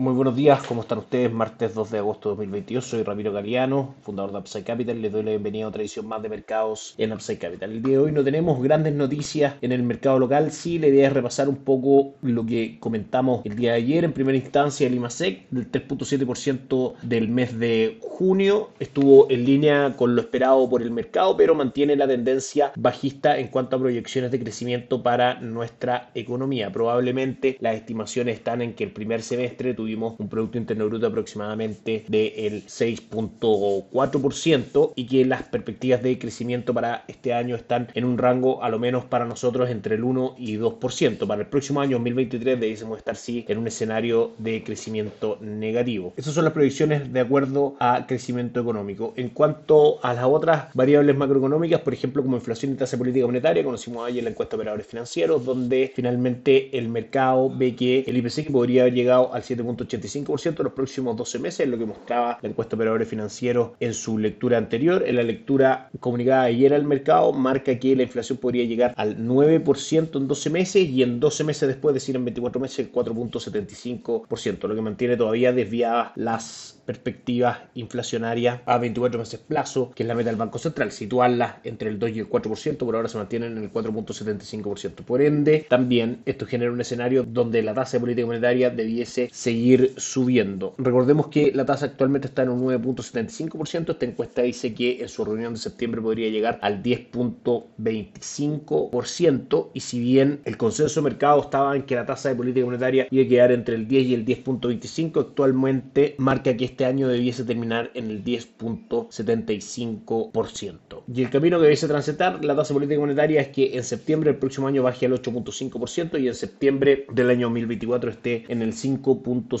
Muy buenos días, ¿cómo están ustedes? Martes 2 de agosto de 2022, soy Ramiro Galeano, fundador de Upside Capital, les doy la bienvenida a otra edición más de mercados en Upside Capital. El día de hoy no tenemos grandes noticias en el mercado local, sí la idea es repasar un poco lo que comentamos el día de ayer, en primera instancia el IMASEC del 3.7% del mes de junio, estuvo en línea con lo esperado por el mercado, pero mantiene la tendencia bajista en cuanto a proyecciones de crecimiento para nuestra economía. Probablemente las estimaciones están en que el primer semestre tuvimos un Producto Interno Bruto aproximadamente del 6.4% y que las perspectivas de crecimiento para este año están en un rango, a lo menos para nosotros, entre el 1 y 2%. Para el próximo año, 2023, debemos estar sí en un escenario de crecimiento negativo. Esas son las proyecciones de acuerdo a crecimiento económico. En cuanto a las otras variables macroeconómicas, por ejemplo, como inflación y tasa política monetaria, conocimos ayer la encuesta de operadores financieros, donde finalmente el mercado ve que el IPC podría haber llegado al 7. 85% en los próximos 12 meses, es lo que mostraba la encuesta de operadores financieros en su lectura anterior. En la lectura comunicada ayer al mercado, marca que la inflación podría llegar al 9% en 12 meses y en 12 meses después, es decir, en 24 meses, el 4.75%, lo que mantiene todavía desviadas las perspectivas inflacionarias a 24 meses plazo, que es la meta del Banco Central, situarla entre el 2 y el 4%, por ahora se mantienen en el 4.75%. Por ende, también esto genera un escenario donde la tasa de política monetaria debiese seguir subiendo. Recordemos que la tasa actualmente está en un 9.75%, esta encuesta dice que en su reunión de septiembre podría llegar al 10.25% y si bien el consenso de mercado estaba en que la tasa de política monetaria iba a quedar entre el 10 y el 10.25, actualmente marca que este año debiese terminar en el 10.75%. Y el camino que debiese transitar la tasa política monetaria es que en septiembre del próximo año baje al 8.5% y en septiembre del año 2024 esté en el 5.5%.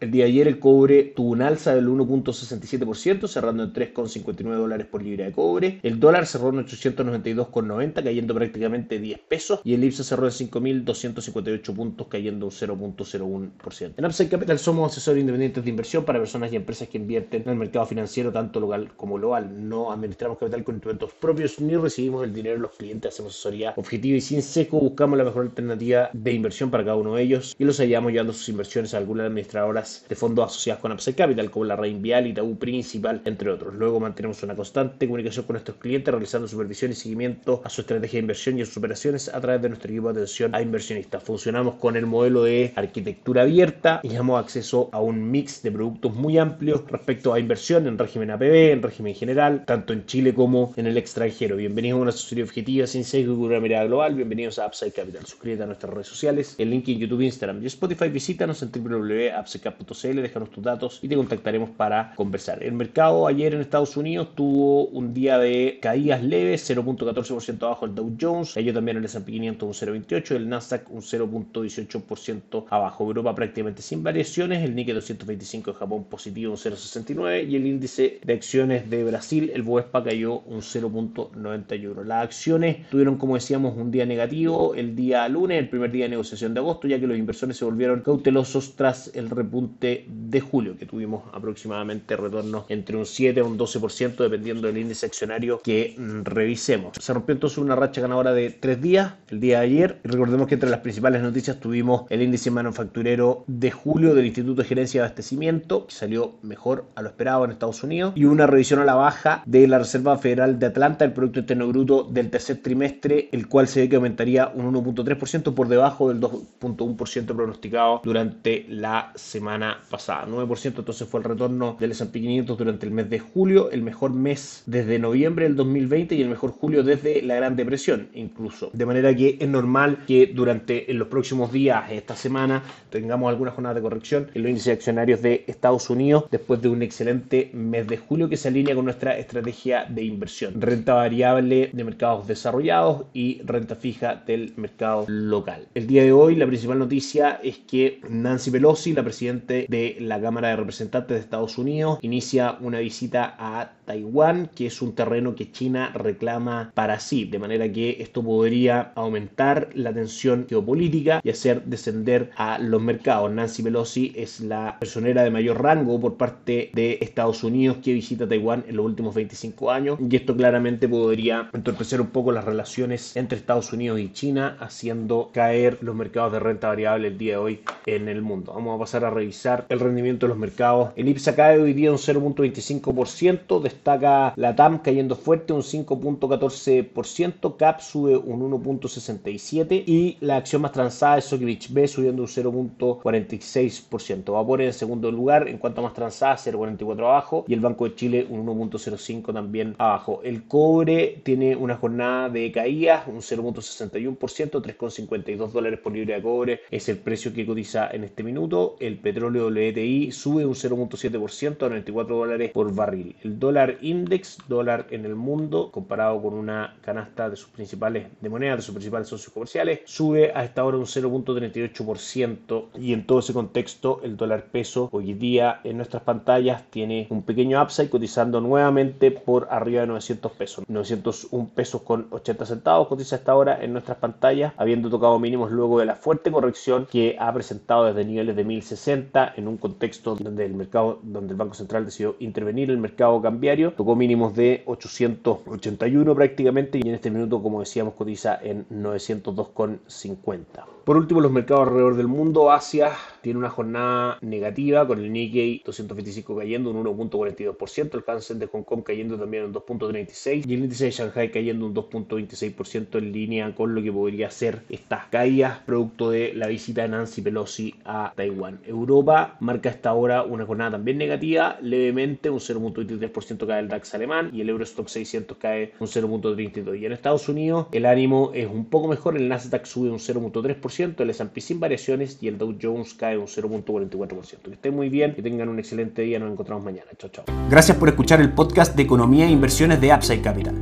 El día de ayer el cobre tuvo un alza del 1.67%, cerrando en 3.59 dólares por libra de cobre. El dólar cerró en 892.90, cayendo prácticamente 10 pesos. Y el IPSA cerró en 5.258 puntos, cayendo un 0.01%. En Upside Capital somos asesores independientes de inversión para personas y empresas que invierten en el mercado financiero, tanto local como global. No administramos capital con instrumentos propios ni recibimos el dinero de los clientes. Hacemos asesoría objetiva y sin seco. Buscamos la mejor alternativa de inversión para cada uno de ellos y los hallamos llevando sus inversiones a algunas administradoras de fondos asociados con Upside Capital, como la Reinvial y Tabú Principal, entre otros. Luego mantenemos una constante comunicación con nuestros clientes, realizando supervisión y seguimiento a su estrategia de inversión y a sus operaciones a través de nuestro equipo de atención a inversionistas. Funcionamos con el modelo de arquitectura abierta y damos acceso a un mix de productos muy amplios respecto a inversión en régimen APB, en régimen general, tanto en Chile como en el extranjero. Bienvenidos a una asesoría objetiva sin sesgo y una mirada global. Bienvenidos a Upside Capital. Suscríbete a nuestras redes sociales, el link en YouTube, Instagram y Spotify. Visítanos en www.upsidecap.cl, déjanos tus datos y te contactaremos para conversar. El mercado ayer en Estados Unidos tuvo un día de caídas leves, 0.14% abajo el Dow Jones, cayó también el S&P 500 un 0.28, el Nasdaq un 0.18% abajo. Europa prácticamente sin variaciones, el Nikkei 225 de Japón positivo un 0.69 y el índice de acciones de Brasil, el Bovespa cayó un 0.91. Las acciones tuvieron, como decíamos, un día negativo el día lunes, el primer día de negociación de agosto, ya que los inversores se volvieron cautelosos tras el repunte de julio, que tuvimos aproximadamente retornos entre un 7 a un 12%, dependiendo del índice accionario que mm, revisemos. Se rompió entonces una racha ganadora de tres días, el día de ayer, recordemos que entre las principales noticias tuvimos el índice manufacturero de julio del Instituto de Gerencia de Abastecimiento, que salió mejor a lo esperado en Estados Unidos, y una revisión a la baja de la Reserva Federal de Atlanta, el Producto Interno Bruto del tercer trimestre, el cual se ve que aumentaría un 1.3% por debajo del 2.1% pronosticado durante la semana pasada. 9% entonces fue el retorno del S&P 500 durante el mes de julio, el mejor mes desde noviembre del 2020 y el mejor julio desde la Gran Depresión incluso. De manera que es normal que durante los próximos días, esta semana, tengamos algunas jornadas de corrección en los índices accionarios de Estados Unidos después de un excelente mes de julio que se alinea con nuestra estrategia de inversión. Renta variable de mercados desarrollados y renta fija del mercado local. El día de hoy la principal noticia es que Nancy Pelosi, la presidente de la Cámara de Representantes de Estados Unidos, inicia una visita a Taiwán, que es un terreno que China reclama para sí, de manera que esto podría aumentar la tensión geopolítica y hacer descender a los mercados. Nancy Pelosi es la personera de mayor rango por parte de Estados Unidos que visita Taiwán en los últimos 25 años y esto claramente podría entorpecer un poco las relaciones entre Estados Unidos y China, haciendo caer los mercados de renta variable el día de hoy en el mundo. Vamos a pasar a revisar el rendimiento de los mercados. El IPSA cae hoy día un 0.25%, destaca la TAM cayendo fuerte un 5.14%, CAP sube un 1.67% y la acción más transada es Sokivich B subiendo un 0.46%. Vapor en segundo lugar en cuanto a más transada 0.44 abajo y el Banco de Chile un 1.05 también abajo. El cobre tiene una jornada de caída un 0.61%, 3.52 dólares por libra de cobre es el precio que cotiza en este minuto. El petróleo WTI sube un 0.7% a 94 dólares por barril. El dólar index, dólar en el mundo, comparado con una canasta de sus principales de monedas de sus principales socios comerciales, sube a esta hora un 0.38% y en todo ese contexto el dólar peso hoy día en nuestras pantallas tiene un pequeño upside cotizando nuevamente por arriba de 900 pesos. 901 pesos con 80 centavos cotiza esta hora en nuestras pantallas, habiendo tocado mínimos luego de la fuerte corrección que ha presentado desde niveles de 1060 en un contexto donde el mercado, donde el Banco Central decidió intervenir el mercado cambiario, tocó mínimos de 881 prácticamente y en este minuto, como decíamos, cotiza en 902,50. Por último, los mercados alrededor del mundo, Asia tiene una jornada negativa con el Nikkei 225 cayendo un 1.42%, el Hansen de Hong Kong cayendo también un 2.36% y el índice de Shanghai cayendo un 2.26% en línea con lo que podría ser estas caídas producto de la visita de Nancy Pelosi Taiwán. Europa marca esta hora una jornada también negativa, levemente un 0.23% cae el DAX alemán y el Eurostock 600 cae un 0.32%. Y en Estados Unidos el ánimo es un poco mejor, el Nasdaq sube un 0.3%, el S&P sin variaciones y el Dow Jones cae un 0.44%. Que estén muy bien, que tengan un excelente día, nos encontramos mañana. Chao, chao. Gracias por escuchar el podcast de Economía e Inversiones de Upside Capital.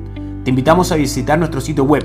Te invitamos a visitar nuestro sitio web